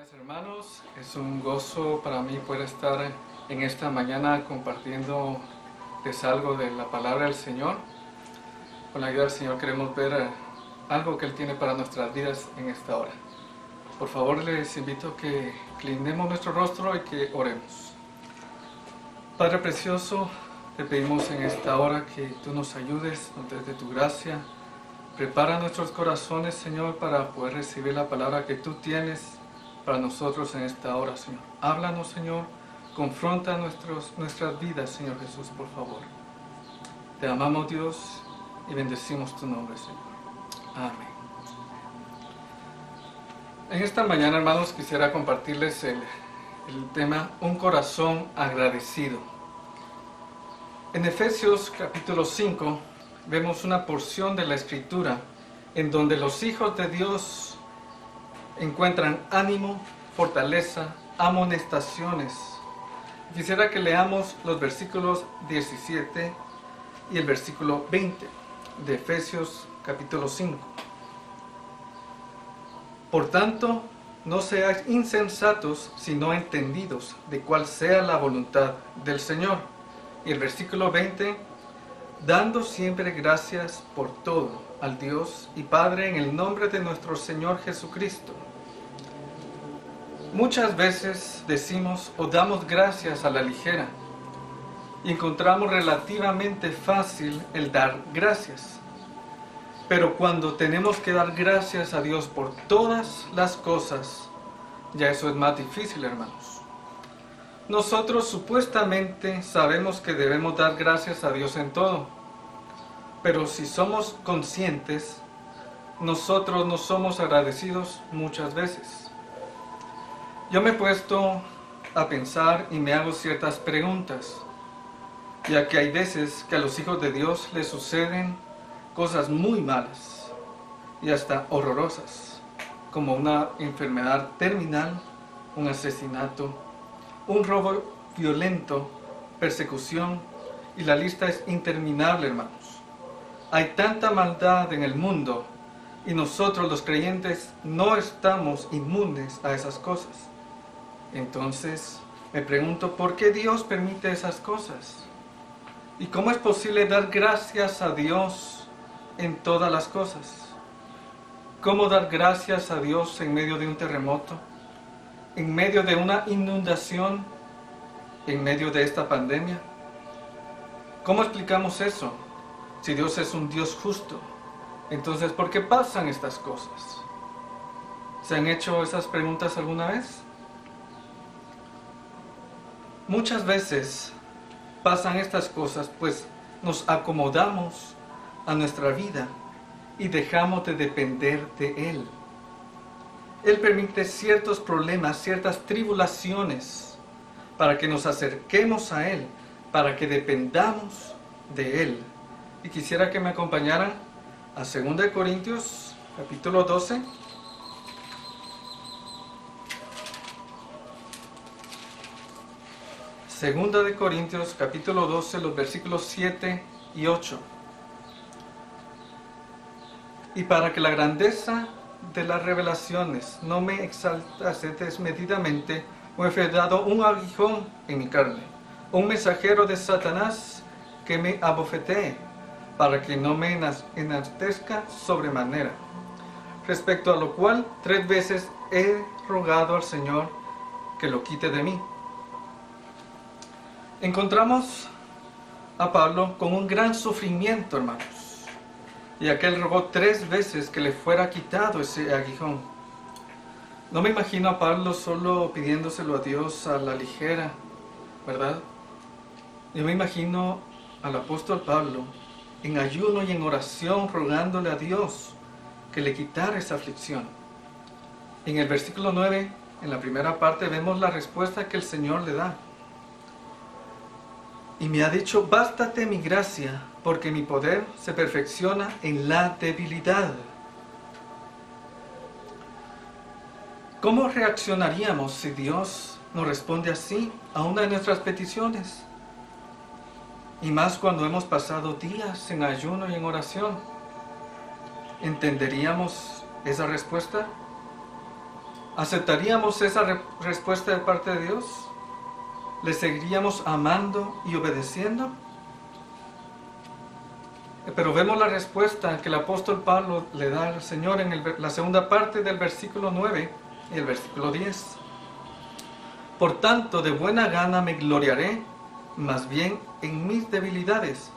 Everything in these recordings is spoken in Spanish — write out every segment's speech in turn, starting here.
días hermanos, es un gozo para mí poder estar en esta mañana compartiendo algo de la palabra del Señor. Con la ayuda del Señor queremos ver eh, algo que Él tiene para nuestras vidas en esta hora. Por favor les invito a que inclinemos nuestro rostro y que oremos. Padre Precioso, te pedimos en esta hora que tú nos ayudes, desde tu gracia. Prepara nuestros corazones, Señor, para poder recibir la palabra que tú tienes para nosotros en esta hora, Señor. Háblanos, Señor. Confronta nuestros, nuestras vidas, Señor Jesús, por favor. Te amamos, Dios, y bendecimos tu nombre, Señor. Amén. En esta mañana, hermanos, quisiera compartirles el, el tema Un corazón agradecido. En Efesios capítulo 5 vemos una porción de la escritura en donde los hijos de Dios encuentran ánimo, fortaleza, amonestaciones. Quisiera que leamos los versículos 17 y el versículo 20 de Efesios capítulo 5. Por tanto, no seáis insensatos, sino entendidos de cuál sea la voluntad del Señor. Y el versículo 20, dando siempre gracias por todo al Dios y Padre en el nombre de nuestro Señor Jesucristo Muchas veces decimos o damos gracias a la ligera y encontramos relativamente fácil el dar gracias. Pero cuando tenemos que dar gracias a Dios por todas las cosas, ya eso es más difícil, hermanos. Nosotros supuestamente sabemos que debemos dar gracias a Dios en todo, pero si somos conscientes, nosotros no somos agradecidos muchas veces. Yo me he puesto a pensar y me hago ciertas preguntas, ya que hay veces que a los hijos de Dios les suceden cosas muy malas y hasta horrorosas, como una enfermedad terminal, un asesinato, un robo violento, persecución, y la lista es interminable, hermanos. Hay tanta maldad en el mundo y nosotros los creyentes no estamos inmunes a esas cosas. Entonces me pregunto, ¿por qué Dios permite esas cosas? ¿Y cómo es posible dar gracias a Dios en todas las cosas? ¿Cómo dar gracias a Dios en medio de un terremoto? ¿En medio de una inundación? ¿En medio de esta pandemia? ¿Cómo explicamos eso? Si Dios es un Dios justo, entonces ¿por qué pasan estas cosas? ¿Se han hecho esas preguntas alguna vez? Muchas veces pasan estas cosas, pues nos acomodamos a nuestra vida y dejamos de depender de Él. Él permite ciertos problemas, ciertas tribulaciones, para que nos acerquemos a Él, para que dependamos de Él. Y quisiera que me acompañaran a 2 Corintios capítulo 12. Segunda de Corintios capítulo 12, los versículos 7 y 8. Y para que la grandeza de las revelaciones no me exaltase desmedidamente, me he dado un aguijón en mi carne, un mensajero de Satanás que me abofetee, para que no me enaltezca sobremanera. Respecto a lo cual, tres veces he rogado al Señor que lo quite de mí encontramos a Pablo con un gran sufrimiento, hermanos. Y aquel rogó tres veces que le fuera quitado ese aguijón. No me imagino a Pablo solo pidiéndoselo a Dios a la ligera, ¿verdad? Yo me imagino al apóstol Pablo en ayuno y en oración rogándole a Dios que le quitara esa aflicción. En el versículo 9, en la primera parte, vemos la respuesta que el Señor le da. Y me ha dicho, bástate mi gracia, porque mi poder se perfecciona en la debilidad. ¿Cómo reaccionaríamos si Dios nos responde así a una de nuestras peticiones? Y más cuando hemos pasado días en ayuno y en oración. ¿Entenderíamos esa respuesta? ¿Aceptaríamos esa re- respuesta de parte de Dios? ¿Le seguiríamos amando y obedeciendo? Eh, Pero vemos la respuesta que el apóstol Pablo le da al Señor en la segunda parte del versículo 9 y el versículo 10. Por tanto, de buena gana me gloriaré, más bien en mis debilidades,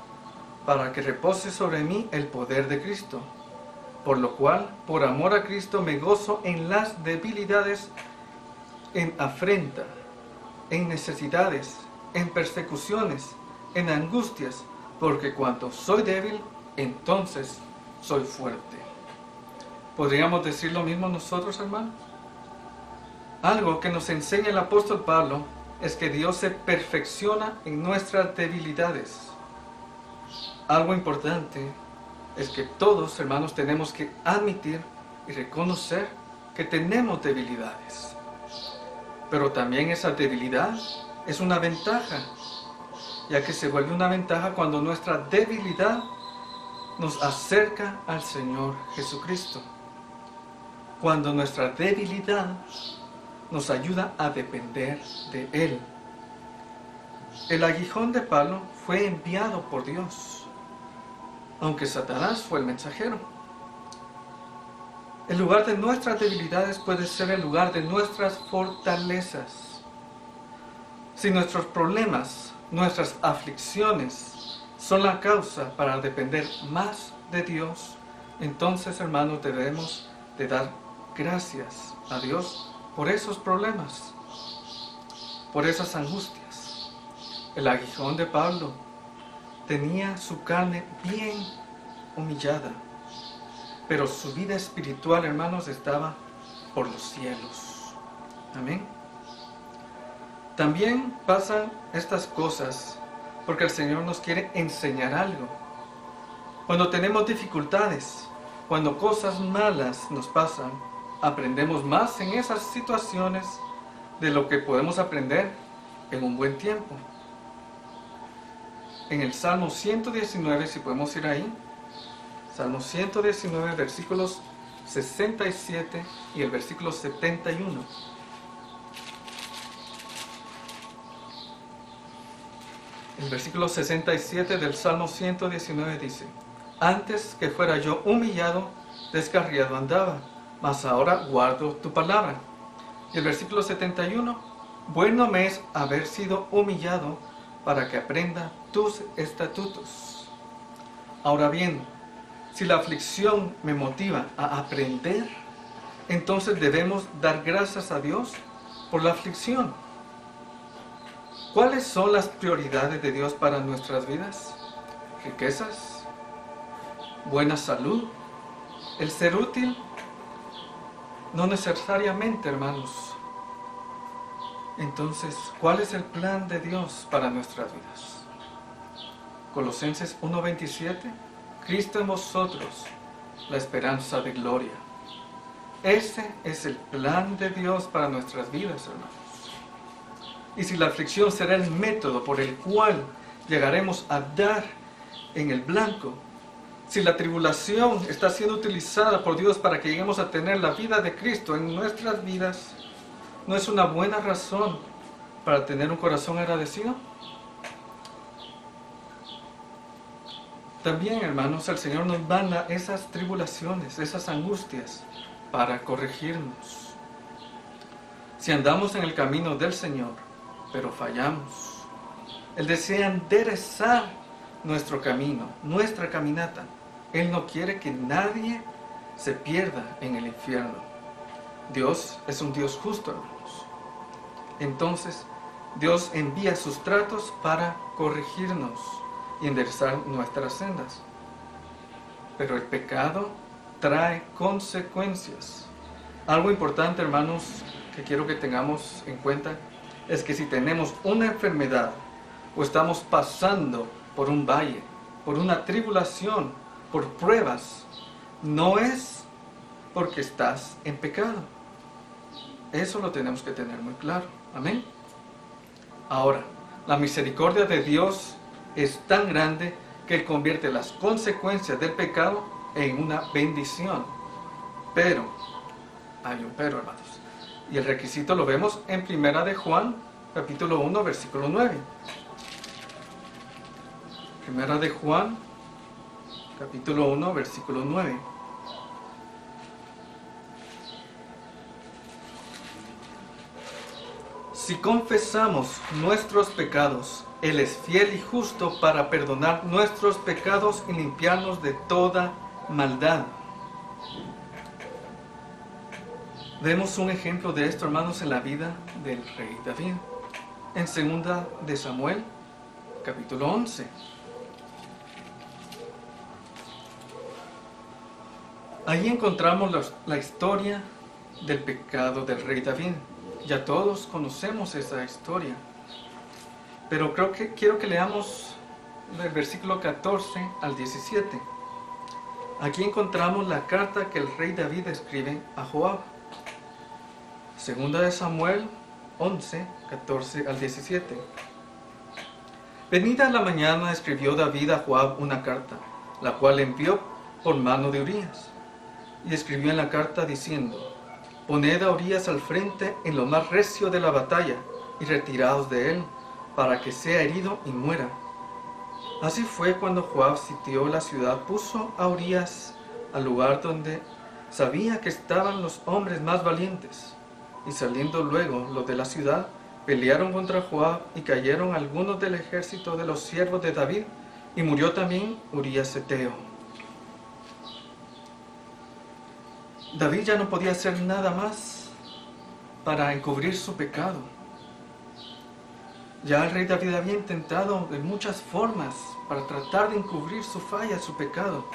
para que repose sobre mí el poder de Cristo. Por lo cual, por amor a Cristo, me gozo en las debilidades, en afrenta, en necesidades, en persecuciones, en angustias, porque cuando soy débil, entonces soy fuerte. ¿Podríamos decir lo mismo nosotros, hermanos? Algo que nos enseña el apóstol Pablo es que Dios se perfecciona en nuestras debilidades. Algo importante es que todos, hermanos, tenemos que admitir y reconocer que tenemos debilidades. Pero también esa debilidad es una ventaja, ya que se vuelve una ventaja cuando nuestra debilidad nos acerca al Señor Jesucristo. Cuando nuestra debilidad nos ayuda a depender de Él. El aguijón de palo fue enviado por Dios, aunque Satanás fue el mensajero. El lugar de nuestras debilidades puede ser el lugar de nuestras fortalezas. Si nuestros problemas, nuestras aflicciones son la causa para depender más de Dios, entonces hermanos debemos de dar gracias a Dios por esos problemas, por esas angustias. El aguijón de Pablo tenía su carne bien humillada, pero su vida espiritual, hermanos, estaba por los cielos. Amén. También pasan estas cosas porque el Señor nos quiere enseñar algo. Cuando tenemos dificultades, cuando cosas malas nos pasan, aprendemos más en esas situaciones de lo que podemos aprender en un buen tiempo. En el Salmo 119, si podemos ir ahí, Salmo 119, versículos 67 y el versículo 71. El versículo 67 del Salmo 119 dice, Antes que fuera yo humillado, descarriado andaba, mas ahora guardo tu palabra. Y el versículo 71, Bueno me es haber sido humillado para que aprenda tus estatutos. Ahora bien, si la aflicción me motiva a aprender, entonces debemos dar gracias a Dios por la aflicción. ¿Cuáles son las prioridades de Dios para nuestras vidas? Riquezas, buena salud, el ser útil. No necesariamente, hermanos. Entonces, ¿cuál es el plan de Dios para nuestras vidas? Colosenses 1:27, Cristo en vosotros, la esperanza de gloria. Ese es el plan de Dios para nuestras vidas, hermanos. Y si la aflicción será el método por el cual llegaremos a dar en el blanco, si la tribulación está siendo utilizada por Dios para que lleguemos a tener la vida de Cristo en nuestras vidas, ¿no es una buena razón para tener un corazón agradecido? También, hermanos, el Señor nos manda esas tribulaciones, esas angustias, para corregirnos. Si andamos en el camino del Señor, pero fallamos, Él desea enderezar nuestro camino, nuestra caminata. Él no quiere que nadie se pierda en el infierno. Dios es un Dios justo, hermanos. Entonces, Dios envía sus tratos para corregirnos y enderezar nuestras sendas. Pero el pecado trae consecuencias. Algo importante, hermanos, que quiero que tengamos en cuenta es que si tenemos una enfermedad o estamos pasando por un valle, por una tribulación, por pruebas, no es porque estás en pecado. Eso lo tenemos que tener muy claro. Amén. Ahora, la misericordia de Dios es tan grande que convierte las consecuencias del pecado en una bendición. Pero, hay un pero, hermanos. Y el requisito lo vemos en Primera de Juan, capítulo 1, versículo 9. Primera de Juan, capítulo 1, versículo 9. Si confesamos nuestros pecados, Él es fiel y justo para perdonar nuestros pecados y limpiarnos de toda maldad. Vemos un ejemplo de esto, hermanos, en la vida del rey David. En segunda de Samuel, capítulo 11. Ahí encontramos la, la historia del pecado del rey David. Ya todos conocemos esa historia. Pero creo que quiero que leamos el versículo 14 al 17. Aquí encontramos la carta que el rey David escribe a Joab. Segunda de Samuel 11, 14 al 17. Venida la mañana escribió David a Joab una carta, la cual envió por mano de Urias. Y escribió en la carta diciendo, Poned a Urias al frente en lo más recio de la batalla y retiraos de él, para que sea herido y muera. Así fue cuando Joab sitió la ciudad, puso a Urias al lugar donde sabía que estaban los hombres más valientes. Y saliendo luego los de la ciudad, pelearon contra Joab y cayeron algunos del ejército de los siervos de David, y murió también Urias Eteo. David ya no podía hacer nada más para encubrir su pecado. Ya el rey David había intentado de muchas formas para tratar de encubrir su falla, su pecado.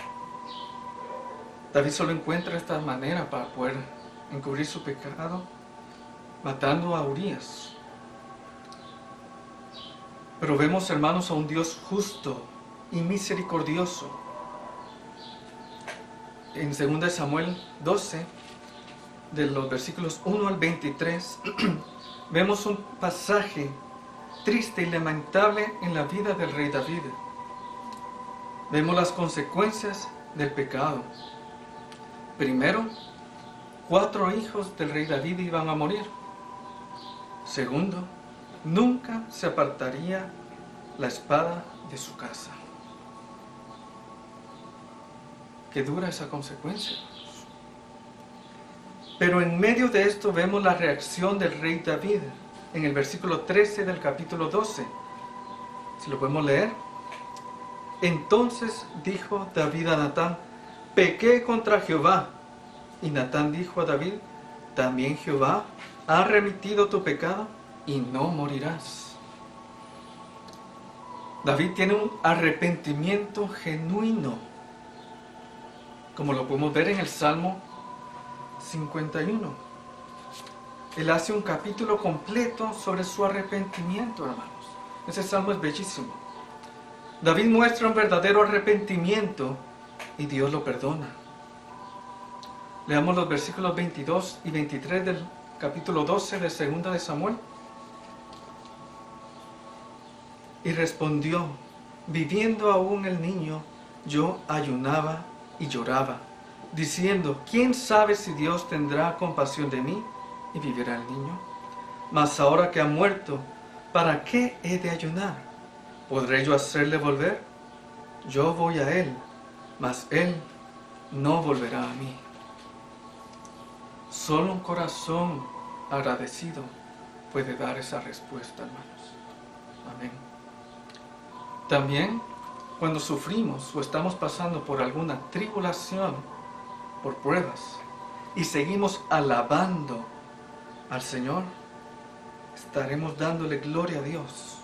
David solo encuentra esta manera para poder encubrir su pecado, matando a Urias. Pero vemos, hermanos, a un Dios justo y misericordioso en 2 Samuel 12, de los versículos 1 al 23, vemos un pasaje triste y lamentable en la vida del rey David. Vemos las consecuencias del pecado. Primero, cuatro hijos del rey David iban a morir. Segundo, nunca se apartaría la espada de su casa que dura esa consecuencia. Pero en medio de esto vemos la reacción del rey David en el versículo 13 del capítulo 12. Si lo podemos leer. Entonces dijo David a Natán, pequé contra Jehová. Y Natán dijo a David, también Jehová ha remitido tu pecado y no morirás. David tiene un arrepentimiento genuino como lo podemos ver en el Salmo 51. Él hace un capítulo completo sobre su arrepentimiento, hermanos. Ese salmo es bellísimo. David muestra un verdadero arrepentimiento y Dios lo perdona. Leamos los versículos 22 y 23 del capítulo 12 de Segunda de Samuel. Y respondió, viviendo aún el niño, yo ayunaba y lloraba, diciendo, ¿quién sabe si Dios tendrá compasión de mí y vivirá el niño? Mas ahora que ha muerto, ¿para qué he de ayunar? ¿Podré yo hacerle volver? Yo voy a él, mas él no volverá a mí. Solo un corazón agradecido puede dar esa respuesta, hermanos. Amén. También cuando sufrimos o estamos pasando por alguna tribulación, por pruebas, y seguimos alabando al Señor, estaremos dándole gloria a Dios.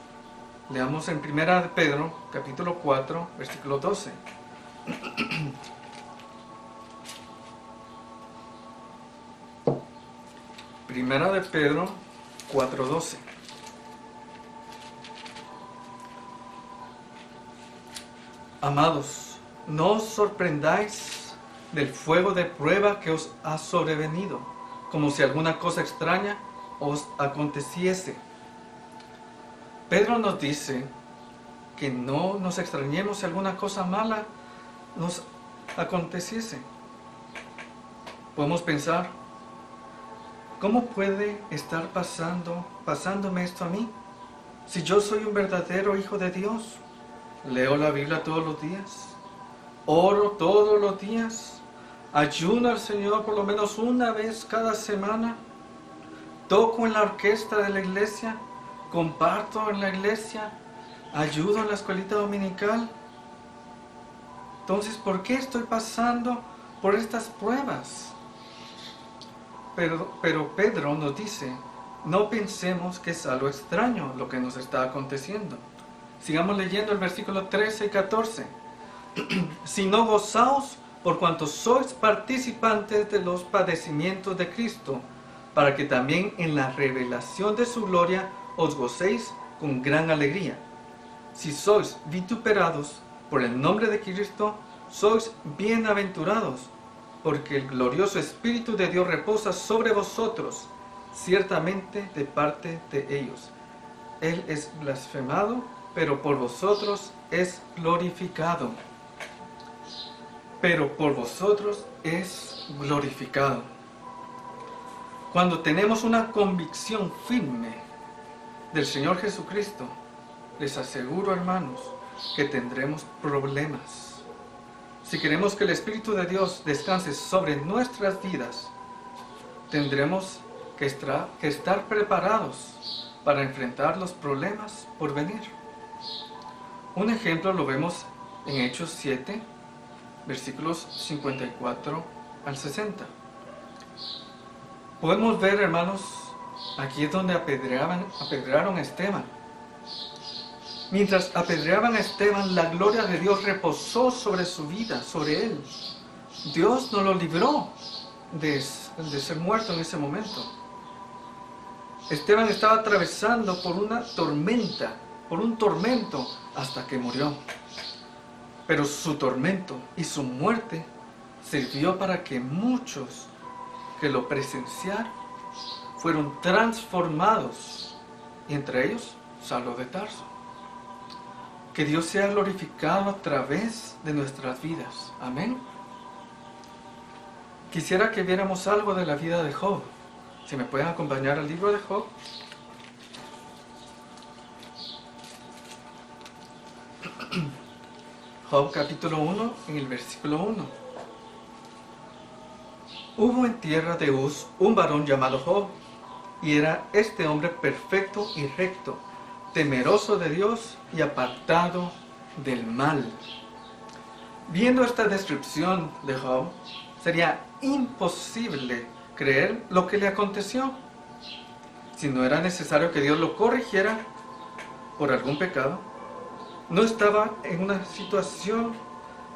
Leamos en 1 Pedro, capítulo 4, versículo 12. Primera de Pedro 4:12. Amados, no os sorprendáis del fuego de prueba que os ha sobrevenido, como si alguna cosa extraña os aconteciese. Pedro nos dice que no nos extrañemos si alguna cosa mala nos aconteciese. Podemos pensar, ¿cómo puede estar pasando, pasándome esto a mí? Si yo soy un verdadero hijo de Dios, leo la Biblia todos los días, oro todos los días, ayuno al Señor por lo menos una vez cada semana, toco en la orquesta de la iglesia, comparto en la iglesia, ayudo en la escuelita dominical. Entonces, ¿por qué estoy pasando por estas pruebas? Pero, Pedro nos dice, no pensemos que es algo extraño lo que nos está aconteciendo. Sigamos leyendo el versículo 13 y 14. no gozaos por cuanto sois participantes de los padecimientos de Cristo, para que también en la revelación de su gloria os gocéis con gran alegría. Si sois vituperados por el nombre de Cristo, sois bienaventurados, porque el glorioso Espíritu de Dios reposa sobre vosotros ciertamente de parte de ellos. Él es blasfemado, pero por vosotros es glorificado. Pero por vosotros es glorificado. Cuando tenemos una convicción firme del Señor Jesucristo, les aseguro, hermanos, que tendremos problemas. Si queremos que el Espíritu de Dios descanse sobre nuestras vidas, tendremos que, estar preparados para enfrentar los problemas por venir. Un ejemplo lo vemos en Hechos 7, versículos 54 al 60. Podemos ver, hermanos, aquí es donde apedreaban, apedrearon a Esteban. Mientras apedreaban a Esteban, la gloria de Dios reposó sobre su vida, sobre él. Dios no lo libró de, de ser muerto en ese momento. Esteban estaba atravesando por una tormenta, por un tormento, hasta que murió. Pero su tormento y su muerte sirvió para que muchos que lo presenciaron fueron transformados, y entre ellos Saulo de Tarso. Que Dios sea glorificado a través de nuestras vidas. Amén. Quisiera que viéramos algo de la vida de Job. Si me pueden acompañar al libro de Job. Job capítulo 1, en el versículo 1. Hubo en tierra de Uz un varón llamado Job, y era este hombre perfecto y recto, temeroso de Dios y apartado del mal. Viendo esta descripción de Job, sería imposible creer lo que le aconteció. Si no era necesario que Dios lo corrigiera por algún pecado, no estaba en una situación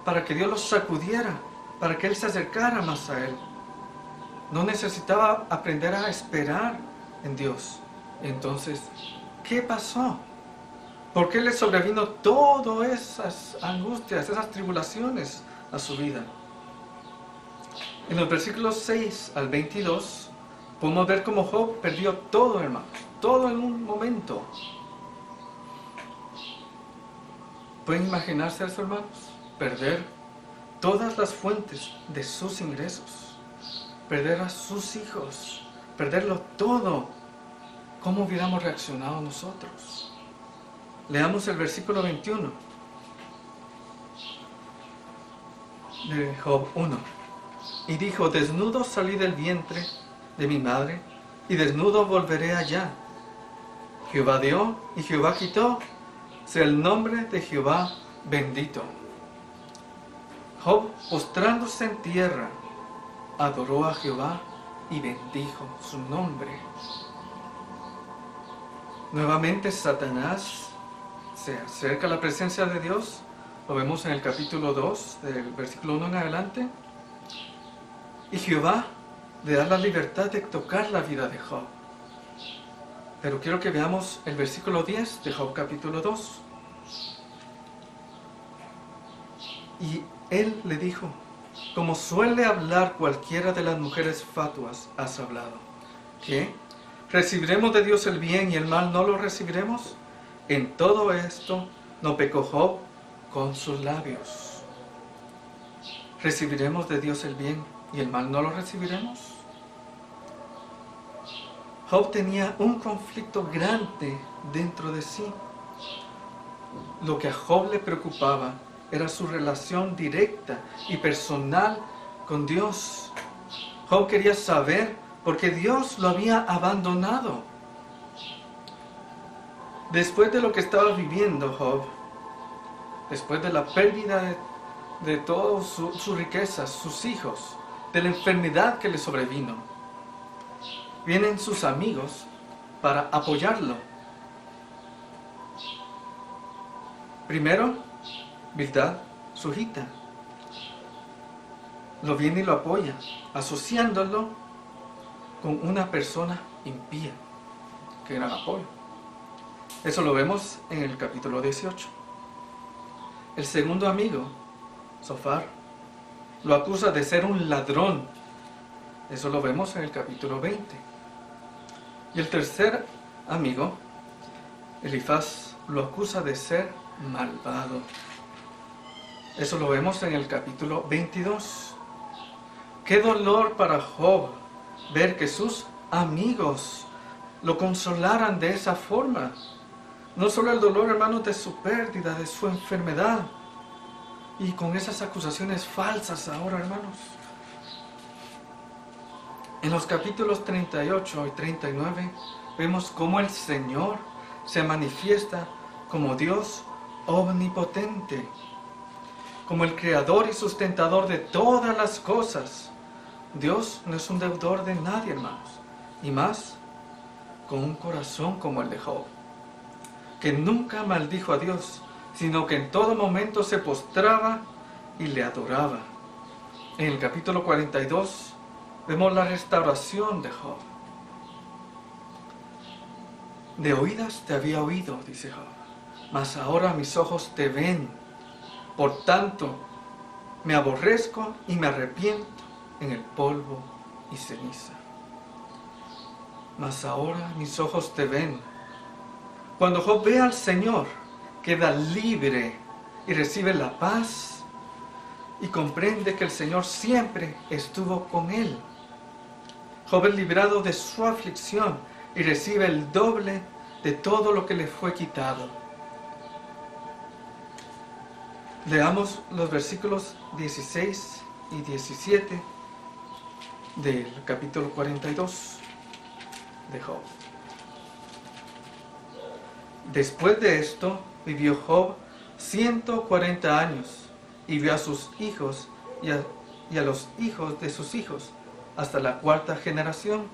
para que Dios lo sacudiera, para que Él se acercara más a Él. No necesitaba aprender a esperar en Dios. Entonces, ¿qué pasó? ¿Por qué le sobrevino todas esas angustias, esas tribulaciones a su vida? En los versículos 6 al 22 podemos ver cómo Job perdió todo, hermano, todo en un momento. ¿Pueden imaginarse eso, hermanos? Perder todas las fuentes de sus ingresos, perder a sus hijos, perderlo todo. ¿Cómo hubiéramos reaccionado nosotros? Leamos el versículo 21 de Job 1. Y dijo, desnudo salí del vientre de mi madre, y desnudo volveré allá. Jehová dio y Jehová quitó, sea el nombre de Jehová bendito. Job, postrándose en tierra, adoró a Jehová y bendijo su nombre. Nuevamente Satanás se acerca a la presencia de Dios. Lo vemos en el capítulo 2, del versículo 1 en adelante. Y Jehová le da la libertad de tocar la vida de Job. Pero quiero que veamos el versículo 10 de Job capítulo 2. Y él le dijo, como suele hablar cualquiera de las mujeres fatuas, has hablado. ¿Qué? ¿Recibiremos de Dios el bien y el mal no lo recibiremos? En todo esto no pecó Job con sus labios. ¿Recibiremos de Dios el bien y el mal no lo recibiremos? Job tenía un conflicto grande dentro de sí. Lo que a Job le preocupaba era su relación directa y personal con Dios. Job quería saber por qué Dios lo había abandonado. Después de lo que estaba viviendo Job, después de la pérdida de, de todas sus riquezas, sus hijos, de la enfermedad que le sobrevino, vienen sus amigos para apoyarlo. Primero, Bildad, su lo viene y lo apoya, asociándolo con una persona impía, que era apoyo. Eso lo vemos en el capítulo 18. El segundo amigo, Sofar, lo acusa de ser un ladrón. Eso lo vemos en el capítulo 20. Y el tercer amigo, Elifaz, lo acusa de ser malvado. Eso lo vemos en el capítulo 22. Qué dolor para Job ver que sus amigos lo consolaran de esa forma. No solo el dolor, hermano, de su pérdida, de su enfermedad. Y con esas acusaciones falsas ahora, hermanos. En los capítulos 38 y 39 vemos cómo el Señor se manifiesta como Dios omnipotente, como el creador y sustentador de todas las cosas. Dios no es un deudor de nadie, hermanos, y más con un corazón como el de Job que nunca maldijo a Dios, sino que en todo momento se postraba y le adoraba. En el capítulo 42 vemos la restauración de Job. De oídas te había oído, dice Job, mas ahora mis ojos te ven. Por tanto, me aborrezco y me arrepiento en el polvo y ceniza. Mas ahora mis ojos te ven cuando Job ve al Señor, queda libre y recibe la paz y comprende que el Señor siempre estuvo con él. Job es librado de su aflicción y recibe el doble de todo lo que le fue quitado. Leamos los versículos 16 y 17 del capítulo 42 de Job. Después de esto vivió Job 140 años y vio a sus hijos y a, los hijos de sus hijos hasta la cuarta generación.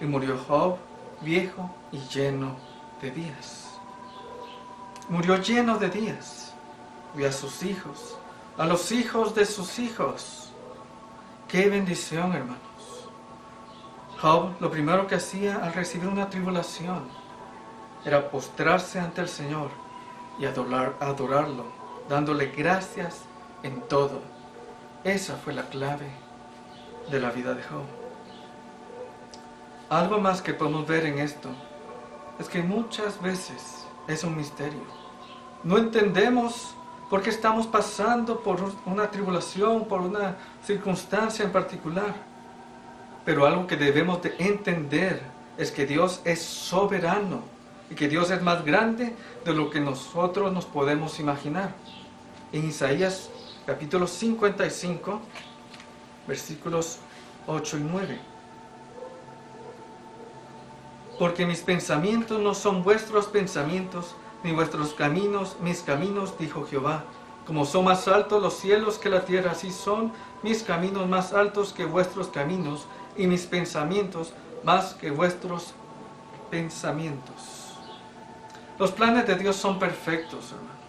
Y murió Job viejo y lleno de días. Murió lleno de días. Vio a sus hijos, a los hijos de sus hijos. Qué bendición, hermanos. Job lo primero que hacía al recibir una tribulación era postrarse ante el Señor y adorar, adorarlo, dándole gracias en todo. Esa fue la clave de la vida de Job. Algo más que podemos ver en esto es que muchas veces es un misterio. No entendemos por qué estamos pasando por una tribulación, por una circunstancia en particular. Pero algo que debemos de entender es que Dios es soberano y que Dios es más grande de lo que nosotros nos podemos imaginar. En Isaías capítulo 55, versículos 8 y 9. Porque mis pensamientos no son vuestros pensamientos, ni vuestros caminos mis caminos, dijo Jehová. Como son más altos los cielos que la tierra, así son mis caminos más altos que vuestros caminos, y mis pensamientos más que vuestros pensamientos. Los planes de Dios son perfectos, hermanos.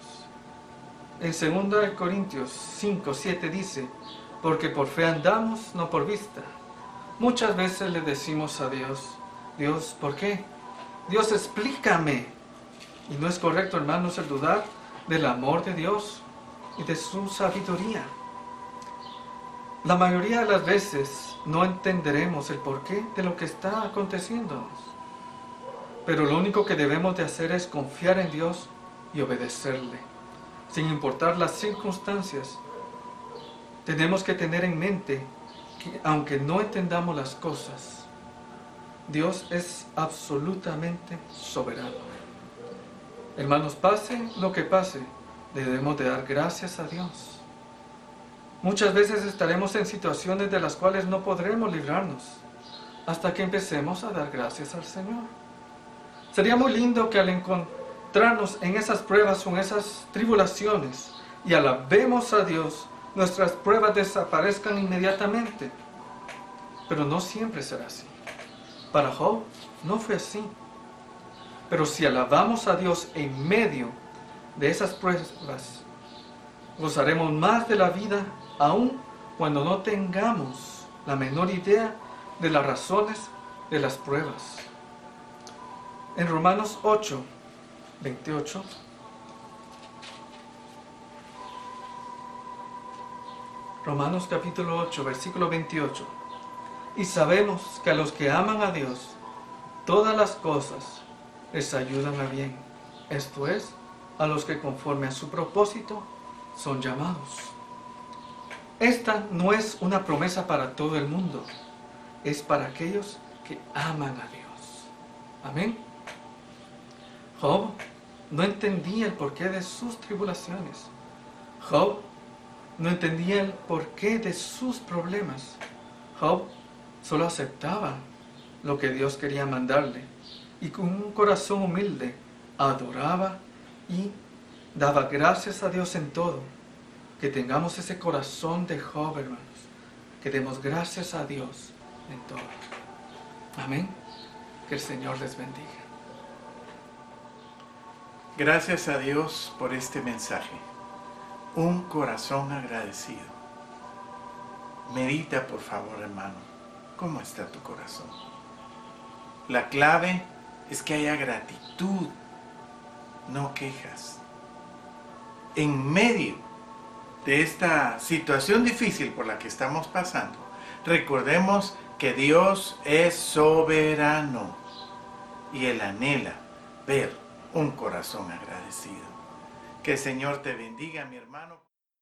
En 2 Corintios 5, 7 dice, porque por fe andamos, no por vista. Muchas veces le decimos a Dios, Dios, ¿por qué? Dios, explícame. Y no es correcto, hermanos, el dudar del amor de Dios y de su sabiduría. La mayoría de las veces no entenderemos el porqué de lo que está aconteciéndonos. Pero lo único que debemos de hacer es confiar en Dios y obedecerle. Sin importar las circunstancias, tenemos que tener en mente que aunque no entendamos las cosas, Dios es absolutamente soberano. Hermanos, pase lo que pase, debemos de dar gracias a Dios. Muchas veces estaremos en situaciones de las cuales no podremos librarnos hasta que empecemos a dar gracias al Señor. Sería muy lindo que al encontrarnos en esas pruebas o en esas tribulaciones y alabemos a Dios, nuestras pruebas desaparezcan inmediatamente. Pero no siempre será así. Para Job no fue así. Pero si alabamos a Dios en medio de esas pruebas, gozaremos más de la vida aun cuando no tengamos la menor idea de las razones de las pruebas. En Romanos 8, 28, Romanos capítulo 8, versículo 28. Y sabemos que a los que aman a Dios, todas las cosas les ayudan a bien. Esto es, a los que conforme a su propósito son llamados. Esta no es una promesa para todo el mundo, es para aquellos que aman a Dios. Amén. Job no entendía el porqué de sus tribulaciones. Job no entendía el porqué de sus problemas. Job solo aceptaba lo que Dios quería mandarle y con un corazón humilde adoraba y daba gracias a Dios en todo. Que tengamos ese corazón de Job, hermanos. Que demos gracias a Dios en todo. Amén. Que el Señor les bendiga. Gracias a Dios por este mensaje un corazón agradecido. Medita, por favor, hermano, cómo está tu corazón. La clave es que haya gratitud, no quejas. En medio de esta situación difícil por la que estamos pasando, recordemos que Dios es soberano y Él anhela ver un corazón agradecido. Que el Señor te bendiga, mi hermano.